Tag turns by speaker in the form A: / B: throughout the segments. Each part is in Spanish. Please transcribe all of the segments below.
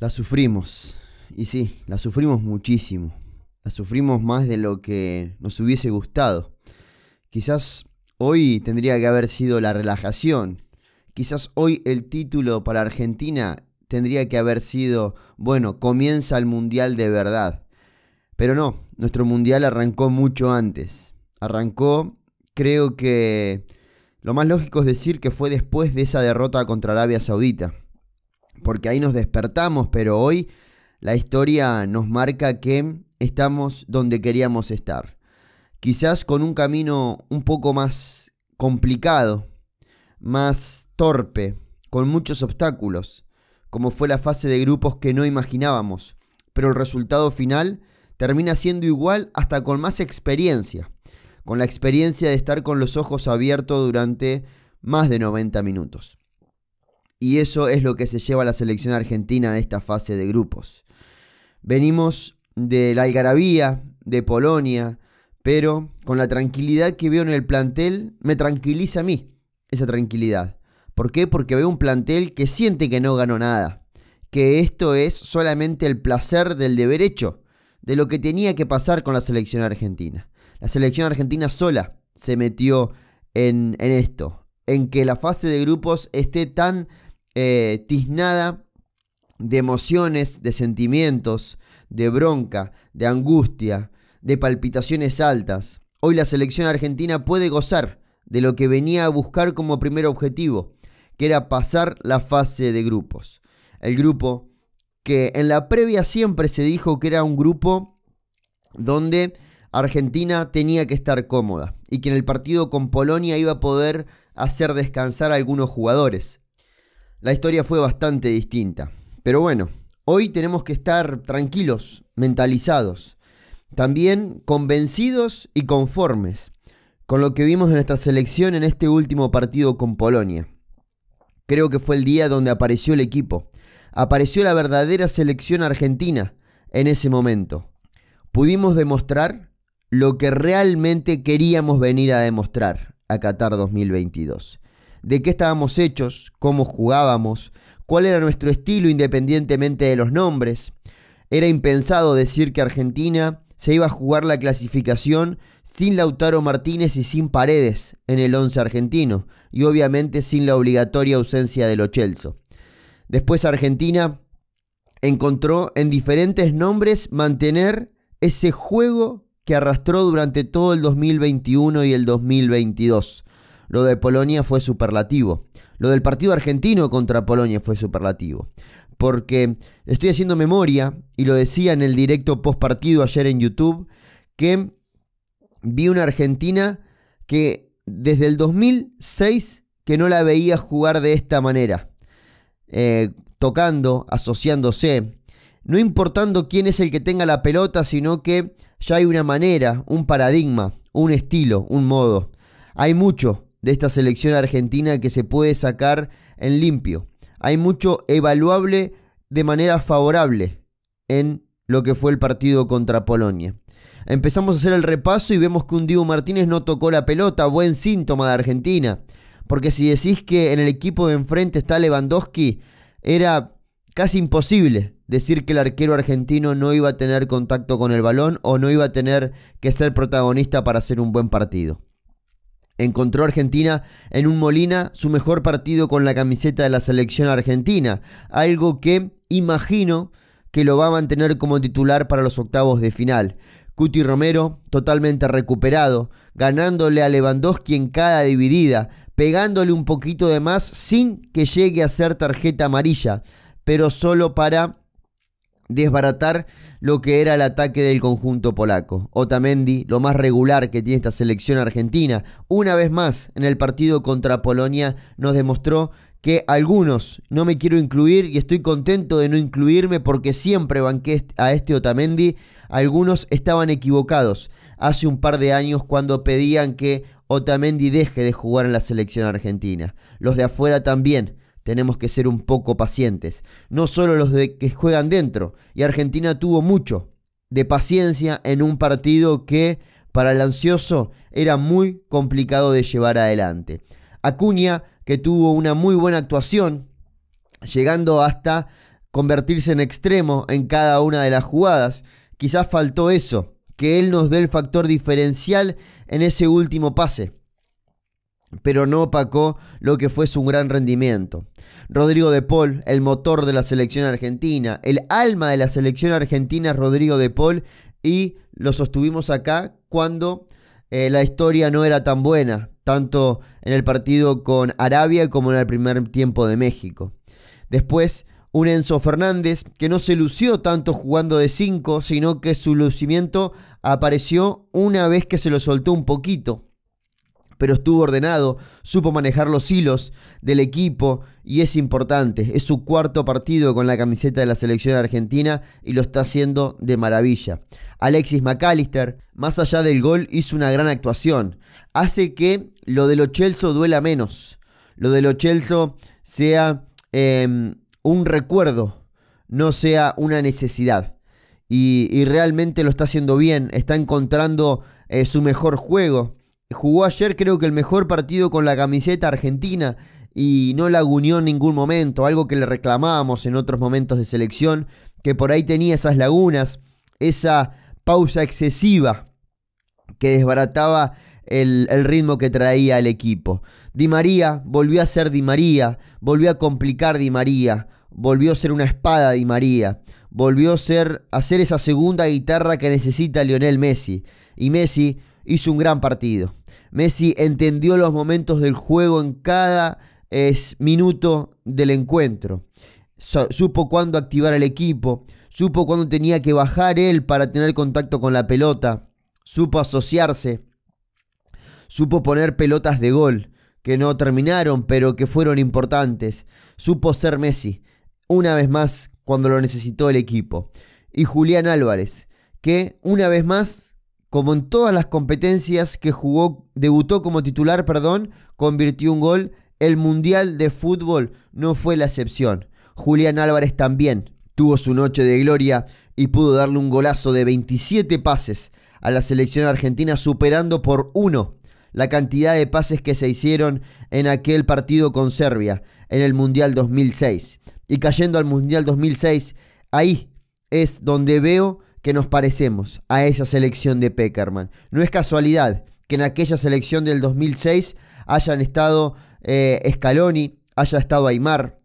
A: La sufrimos. Y sí, la sufrimos muchísimo. La sufrimos más de lo que nos hubiese gustado. Quizás hoy tendría que haber sido la relajación. Quizás hoy el título para Argentina tendría que haber sido, bueno, comienza el Mundial de verdad. Pero no, nuestro Mundial arrancó mucho antes. Arrancó, creo que lo más lógico es decir que fue después de esa derrota contra Arabia Saudita porque ahí nos despertamos, pero hoy la historia nos marca que estamos donde queríamos estar. Quizás con un camino un poco más complicado, más torpe, con muchos obstáculos, como fue la fase de grupos que no imaginábamos, pero el resultado final termina siendo igual hasta con más experiencia, con la experiencia de estar con los ojos abiertos durante más de 90 minutos. Y eso es lo que se lleva a la selección argentina en esta fase de grupos. Venimos de la algarabía, de Polonia, pero con la tranquilidad que veo en el plantel, me tranquiliza a mí esa tranquilidad. ¿Por qué? Porque veo un plantel que siente que no ganó nada, que esto es solamente el placer del deber hecho, de lo que tenía que pasar con la selección argentina. La selección argentina sola se metió en, en esto, en que la fase de grupos esté tan eh, tiznada de emociones, de sentimientos, de bronca, de angustia, de palpitaciones altas. Hoy la selección argentina puede gozar de lo que venía a buscar como primer objetivo, que era pasar la fase de grupos. El grupo que en la previa siempre se dijo que era un grupo donde Argentina tenía que estar cómoda y que en el partido con Polonia iba a poder hacer descansar a algunos jugadores la historia fue bastante distinta. Pero bueno, hoy tenemos que estar tranquilos, mentalizados, también convencidos y conformes con lo que vimos en nuestra selección en este último partido con Polonia. Creo que fue el día donde apareció el equipo, apareció la verdadera selección argentina en ese momento. Pudimos demostrar lo que realmente queríamos venir a demostrar a Qatar 2022 de qué estábamos hechos, cómo jugábamos, cuál era nuestro estilo independientemente de los nombres. Era impensado decir que Argentina se iba a jugar la clasificación sin Lautaro Martínez y sin Paredes en el 11 argentino, y obviamente sin la obligatoria ausencia de Lo Chelso. Después Argentina encontró en diferentes nombres mantener ese juego que arrastró durante todo el 2021 y el 2022. Lo de Polonia fue superlativo. Lo del partido argentino contra Polonia fue superlativo. Porque estoy haciendo memoria, y lo decía en el directo post partido ayer en YouTube, que vi una Argentina que desde el 2006 que no la veía jugar de esta manera. Eh, tocando, asociándose, no importando quién es el que tenga la pelota, sino que ya hay una manera, un paradigma, un estilo, un modo. Hay mucho de esta selección argentina que se puede sacar en limpio. Hay mucho evaluable de manera favorable en lo que fue el partido contra Polonia. Empezamos a hacer el repaso y vemos que un Diego Martínez no tocó la pelota, buen síntoma de Argentina. Porque si decís que en el equipo de enfrente está Lewandowski, era casi imposible decir que el arquero argentino no iba a tener contacto con el balón o no iba a tener que ser protagonista para hacer un buen partido encontró Argentina en un Molina su mejor partido con la camiseta de la selección argentina, algo que imagino que lo va a mantener como titular para los octavos de final. Cuti Romero totalmente recuperado, ganándole a Lewandowski en cada dividida, pegándole un poquito de más sin que llegue a ser tarjeta amarilla, pero solo para desbaratar lo que era el ataque del conjunto polaco. Otamendi, lo más regular que tiene esta selección argentina, una vez más en el partido contra Polonia nos demostró que algunos no me quiero incluir y estoy contento de no incluirme porque siempre banqué a este Otamendi. Algunos estaban equivocados hace un par de años cuando pedían que Otamendi deje de jugar en la selección argentina. Los de afuera también tenemos que ser un poco pacientes. No solo los de que juegan dentro. Y Argentina tuvo mucho de paciencia en un partido que para el ansioso era muy complicado de llevar adelante. Acuña, que tuvo una muy buena actuación, llegando hasta convertirse en extremo en cada una de las jugadas. Quizás faltó eso, que él nos dé el factor diferencial en ese último pase. Pero no opacó lo que fue su gran rendimiento. Rodrigo de Paul, el motor de la selección argentina, el alma de la selección argentina Rodrigo de Paul y lo sostuvimos acá cuando eh, la historia no era tan buena, tanto en el partido con Arabia como en el primer tiempo de México. Después, un Enzo Fernández que no se lució tanto jugando de 5, sino que su lucimiento apareció una vez que se lo soltó un poquito pero estuvo ordenado, supo manejar los hilos del equipo y es importante. Es su cuarto partido con la camiseta de la selección argentina y lo está haciendo de maravilla. Alexis McAllister, más allá del gol, hizo una gran actuación. Hace que lo de los Chelsea duela menos. Lo de los Chelsea sea em, un recuerdo, no sea una necesidad. Y, realmente lo está haciendo bien, está encontrando eh, su mejor juego jugó ayer creo que el mejor partido con la camiseta argentina y no la en ningún momento, algo que le reclamábamos en otros momentos de selección, que por ahí tenía esas lagunas, esa pausa excesiva que desbarataba el, el, ritmo que traía el equipo. Di María volvió a ser Di María, volvió a complicar Di María, volvió a ser una espada Di María, volvió a ser, a ser esa segunda guitarra que necesita Lionel Messi. Y Messi hizo un gran partido. Messi entendió los momentos del juego en cada minuto del encuentro. supo cuándo activar el equipo, supo cuándo tenía que bajar él para tener contacto con la pelota, supo asociarse, supo poner pelotas de gol que no terminaron pero que fueron importantes, supo ser Messi, una vez más cuando lo necesitó el equipo. Y Julián Álvarez, que una vez más como en todas las competencias que jugó, debutó como titular, perdón, convirtió un gol. El Mundial de Fútbol no fue la excepción. Julián Álvarez también tuvo su noche de gloria y pudo darle un golazo de 27 pases a la selección argentina, superando por uno la cantidad de pases que se hicieron en aquel partido con Serbia en el Mundial 2006. Y cayendo al Mundial 2006, ahí es donde veo que nos parecemos a esa selección de Peckerman. No es casualidad que en aquella selección del 2006 hayan estado eh, Scaloni, haya estado Aymar.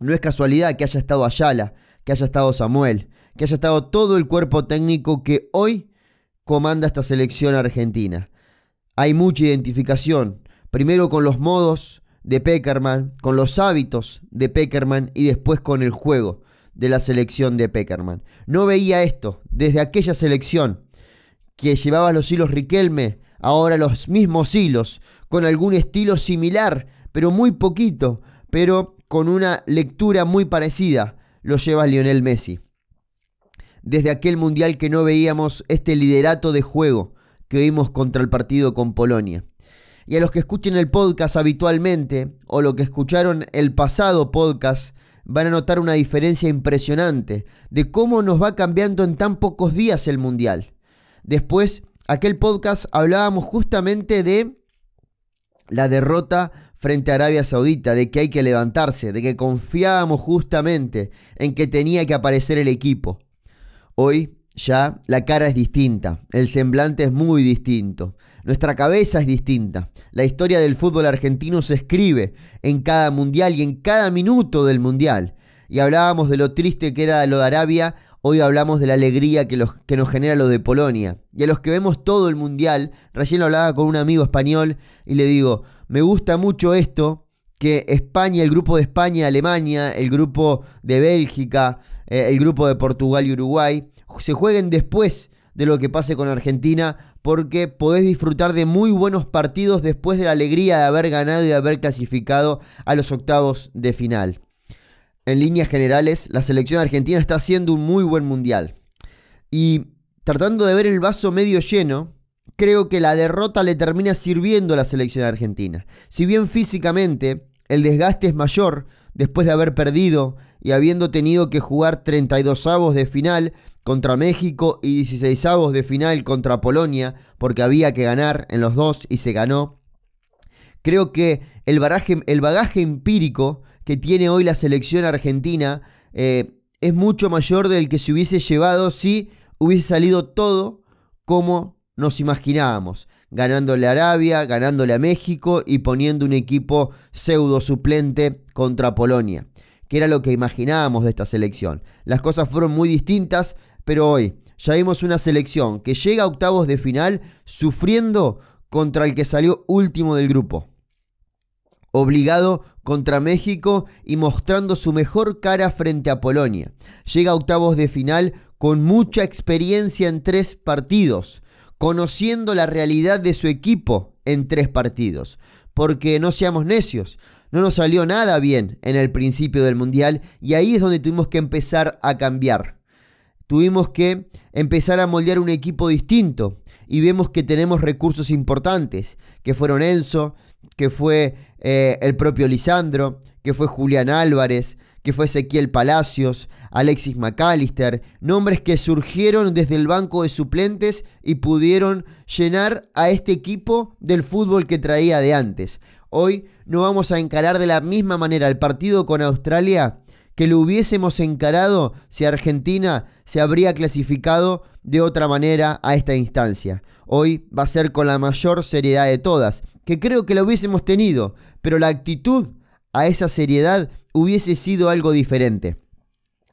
A: No es casualidad que haya estado Ayala, que haya estado Samuel, que haya estado todo el cuerpo técnico que hoy comanda esta selección argentina. Hay mucha identificación, primero con los modos de Peckerman, con los hábitos de Peckerman y después con el juego de la selección de Peckerman. No veía esto desde aquella selección que llevaba los hilos Riquelme, ahora los mismos hilos, con algún estilo similar, pero muy poquito, pero con una lectura muy parecida, lo lleva Lionel Messi. Desde aquel mundial que no veíamos este liderato de juego que vimos contra el partido con Polonia. Y a los que escuchen el podcast habitualmente, o lo que escucharon el pasado podcast, van a notar una diferencia impresionante de cómo nos va cambiando en tan pocos días el Mundial. Después, aquel podcast hablábamos justamente de la derrota frente a Arabia Saudita, de que hay que levantarse, de que confiábamos justamente en que tenía que aparecer el equipo. Hoy ya la cara es distinta, el semblante es muy distinto. Nuestra cabeza es distinta. La historia del fútbol argentino se escribe en cada mundial y en cada minuto del mundial. Y hablábamos de lo triste que era lo de Arabia, hoy hablamos de la alegría que, nos genera lo de Polonia. Y a los que vemos todo el mundial, recién hablaba con un amigo español y le digo, me gusta mucho esto, que España, el grupo de España, Alemania, el grupo de Bélgica, eh, el grupo de Portugal y Uruguay, se jueguen después de lo que pase con Argentina porque podés disfrutar de muy buenos partidos después de la alegría de haber ganado y de haber clasificado a los octavos de final. En líneas generales, la selección argentina está haciendo un muy buen mundial. Y tratando de ver el vaso medio lleno, creo que la derrota le termina sirviendo a la selección argentina. Si bien físicamente el desgaste es mayor después de haber perdido y habiendo tenido que jugar 32 avos de final contra México y 16 avos de final contra Polonia, porque había que ganar en los dos y se ganó. Creo que el, bagaje, el bagaje empírico que tiene hoy la selección argentina eh, es mucho mayor del que se hubiese llevado si hubiese salido todo como nos imaginábamos, ganándole a Arabia, ganándole a México y poniendo un equipo pseudo suplente contra Polonia, que era lo que imaginábamos de esta selección. Las cosas fueron muy distintas, pero hoy ya vimos una selección que llega a octavos de final sufriendo contra el que salió último del grupo. Obligado contra México y mostrando su mejor cara frente a Polonia. Llega a octavos de final con mucha experiencia en tres partidos, conociendo la realidad de su equipo en tres partidos. Porque no seamos necios, no nos salió nada bien en el principio del Mundial y ahí es donde tuvimos que empezar a cambiar. Tuvimos que empezar a moldear un equipo distinto y vemos que tenemos recursos importantes, que fueron Enzo, que fue eh, el propio Lisandro, que fue Julián Álvarez, que fue Ezequiel Palacios, Alexis McAllister, nombres que surgieron desde el banco de suplentes y pudieron llenar a este equipo del fútbol que traía de antes. Hoy no vamos a encarar de la misma manera el partido con Australia que lo hubiésemos encarado si Argentina se habría clasificado de otra manera a esta instancia. Hoy va a ser con la mayor seriedad de todas, que creo que la hubiésemos tenido, pero la actitud a esa seriedad hubiese sido algo diferente.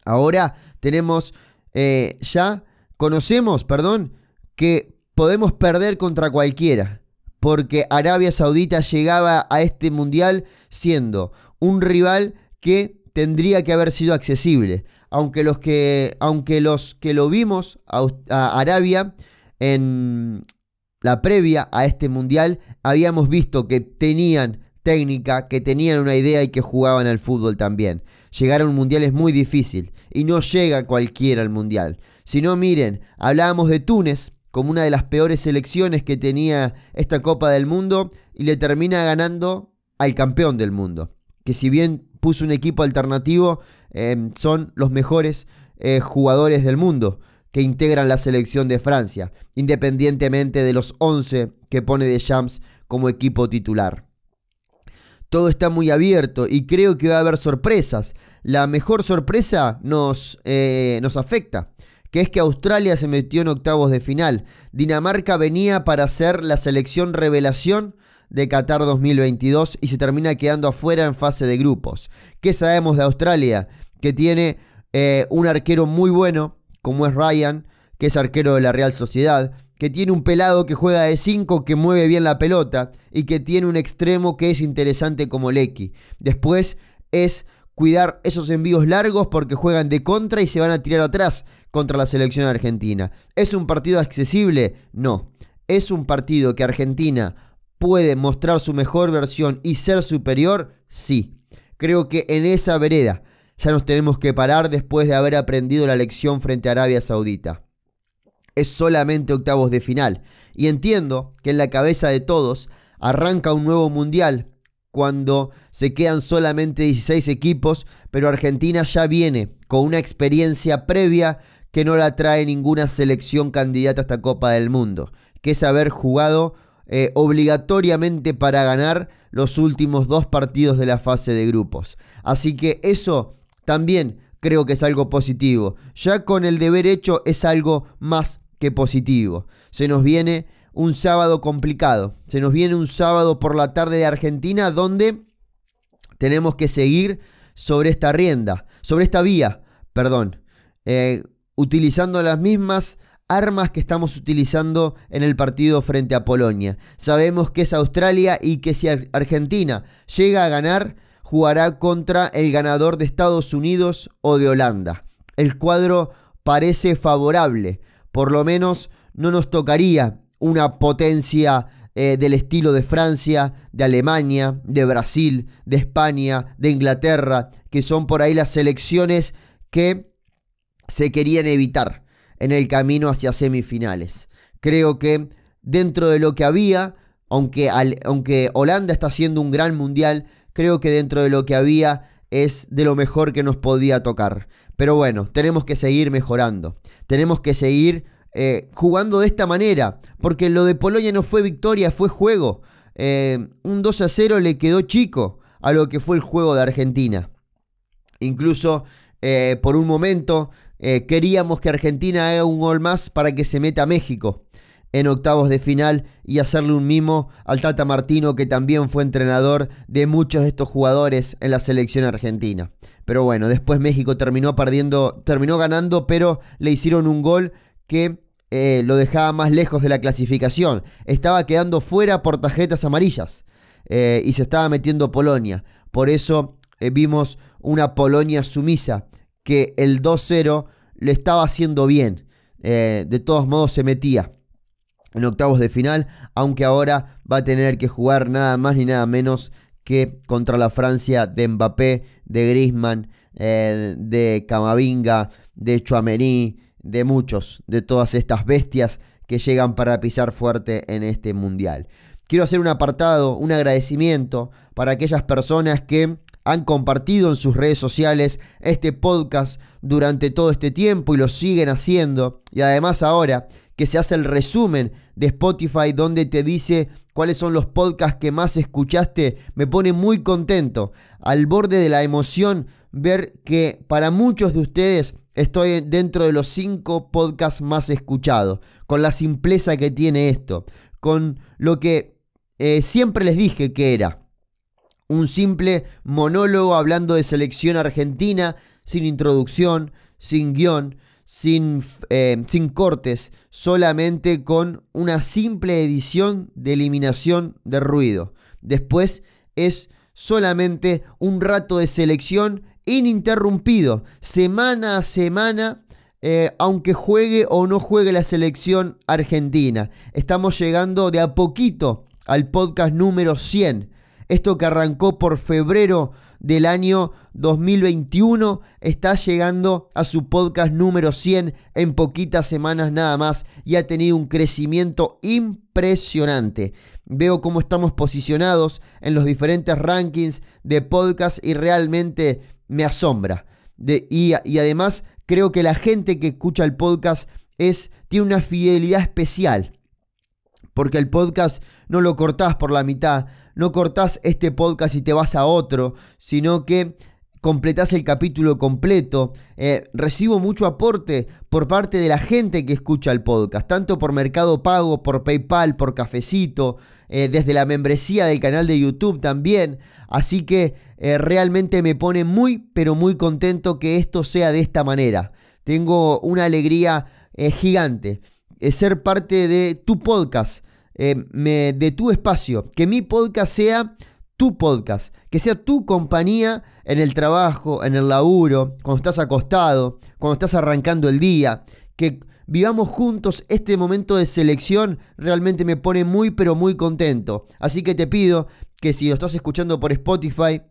A: Ahora tenemos eh, ya, conocemos, perdón, que podemos perder contra cualquiera, porque Arabia Saudita llegaba a este mundial siendo un rival que tendría que haber sido accesible. Aunque los que, aunque los que lo vimos a, Arabia en la previa a este mundial, habíamos visto que tenían técnica, que tenían una idea y que jugaban al fútbol también. Llegar a un mundial es muy difícil y no llega cualquiera al mundial. Si no, miren, hablábamos de Túnez como una de las peores selecciones que tenía esta Copa del Mundo y le termina ganando al campeón del mundo. Que si bien puso un equipo alternativo, em, son los mejores eh, jugadores del mundo que integran la selección de Francia, independientemente de los 11 que pone de Champs como equipo titular. Todo está muy abierto y creo que va a haber sorpresas. La mejor sorpresa nos, eh, nos afecta, que es que Australia se metió en octavos de final. Dinamarca venía para ser la selección revelación de Qatar 2022 y se termina quedando afuera en fase de grupos. ¿Qué sabemos de Australia? Que tiene eh, un arquero muy bueno, como es Ryan, que es arquero de la Real Sociedad, que tiene un pelado que juega de 5, que mueve bien la pelota y que tiene un extremo que es interesante como Lecky. Después es cuidar esos envíos largos porque juegan de contra y se van a tirar atrás contra la selección argentina. ¿Es un partido accesible? No. Es un partido que Argentina puede mostrar su mejor versión y ser superior? Sí. Creo que en esa vereda ya nos tenemos que parar después de haber aprendido la lección frente a Arabia Saudita. Es solamente octavos de final y entiendo que en la cabeza de todos arranca un nuevo mundial cuando se quedan solamente 16 equipos, pero Argentina ya viene con una experiencia previa que no la trae ninguna selección candidata a esta Copa del Mundo, que es haber jugado eh, obligatoriamente para ganar los últimos dos partidos de la fase de grupos. Así que eso también creo que es algo positivo. Ya con el deber hecho es algo más que positivo. Se nos viene un sábado complicado. Se nos viene un sábado por la tarde de Argentina donde tenemos que seguir sobre esta rienda, sobre esta vía, perdón, eh, utilizando las mismas armas que estamos utilizando en el partido frente a Polonia. Sabemos que es Australia y que si Argentina llega a ganar, jugará contra el ganador de Estados Unidos o de Holanda. El cuadro parece favorable, por lo menos no nos tocaría una potencia eh, del estilo de Francia, de Alemania, de Brasil, de España, de Inglaterra, que son por ahí las selecciones que se querían evitar en el camino hacia semifinales. Creo que dentro de lo que había, aunque, aunque Holanda está haciendo un gran mundial, creo que dentro de lo que había es de lo mejor que nos podía tocar. Pero bueno, tenemos que seguir mejorando. Tenemos que seguir eh, jugando de esta manera. Porque lo de Polonia no fue victoria, fue juego. Eh, un 2 a 0 le quedó chico a lo que fue el juego de Argentina. Incluso eh, por un momento queríamos que Argentina haga un gol más para que se meta a México en octavos de final y hacerle un mimo al Tata Martino que también fue entrenador de muchos de estos jugadores en la selección argentina. Pero bueno, después México terminó perdiendo, terminó ganando, pero le hicieron un gol que eh, lo dejaba más lejos de la clasificación. Estaba quedando fuera por tarjetas amarillas eh, y se estaba metiendo Polonia. Por eso eh, vimos una Polonia sumisa que el 2-0 le estaba haciendo bien. de todos modos se metía en octavos de final, aunque ahora va a tener que jugar nada más ni nada menos que contra la Francia de Mbappé, de Griezmann, eh, de Camavinga, de Chouameni, de muchos, de todas estas bestias que llegan para pisar fuerte en este mundial. Quiero hacer un apartado, un agradecimiento para aquellas personas que han compartido en sus redes sociales este podcast durante todo este tiempo y lo siguen haciendo. Y además ahora que se hace el resumen de Spotify donde te dice cuáles son los podcasts que más escuchaste, me pone muy contento, al borde de la emoción ver que para muchos de ustedes estoy dentro de los 5 podcasts más escuchados, con la simpleza que tiene esto, con lo que eh, siempre les dije que era. Un simple monólogo hablando de selección argentina, sin introducción, sin guion, sin, eh, sin cortes, solamente con una simple edición de eliminación de ruido. Después es solamente un rato de selección ininterrumpido, semana a semana, eh, aunque juegue o no juegue la selección argentina. Estamos llegando de a poquito al podcast número 100. Esto que arrancó por febrero del año 2021 está llegando a su podcast número 100 en poquitas semanas nada más y ha tenido un crecimiento impresionante. Veo cómo estamos posicionados en los diferentes rankings de podcast y realmente me asombra. y, y además creo que la gente que escucha el podcast es, tiene una fidelidad especial. Porque el podcast no lo cortás por la mitad, no cortás este podcast y te vas a otro, sino que completás el capítulo completo. Eh, recibo mucho aporte por parte de la gente que escucha el podcast, tanto por Mercado Pago, por PayPal, por Cafecito, eh, desde la membresía del canal de YouTube también. Así que eh, realmente me pone muy, pero muy contento que esto sea de esta manera. Tengo una alegría gigante. ser parte de tu podcast eh, me, de tu espacio, que mi podcast sea tu podcast, que sea tu compañía en el trabajo, en el laburo, cuando estás acostado, cuando estás arrancando el día, que vivamos juntos este momento de selección realmente me pone muy pero muy contento. Así que te pido que si lo estás escuchando por Spotify,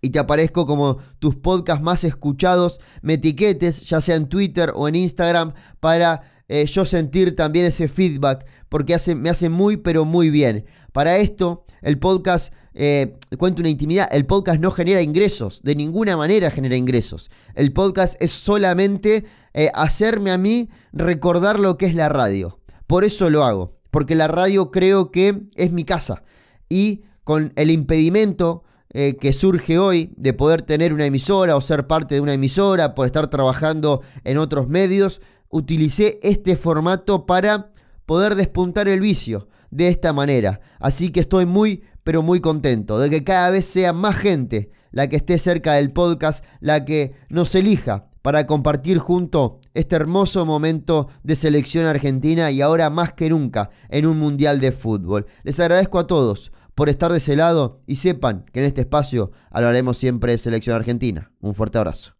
A: y te aparezco como tus podcasts más escuchados, me etiquetes, ya sea en Twitter o en Instagram, para eh, yo sentir también ese feedback, porque me hace muy, pero muy bien. Para esto, el podcast, eh, cuento una intimidad, el podcast no genera ingresos, de ninguna manera genera ingresos. El podcast es solamente eh, hacerme a mí recordar lo que es la radio. Por eso lo hago, porque la radio creo que es mi casa. Y con el impedimento que surge hoy de poder tener una emisora o ser parte de una emisora, por estar trabajando en otros medios, utilicé este formato para poder despuntar el vicio de esta manera. Así que estoy muy, pero muy contento de que cada vez sea más gente la que esté cerca del podcast, la que nos elija para compartir junto este hermoso momento de selección argentina y ahora más que nunca en un mundial de fútbol. Les agradezco a todos por estar de ese lado y sepan que en este espacio hablaremos siempre de selección argentina. Un fuerte abrazo.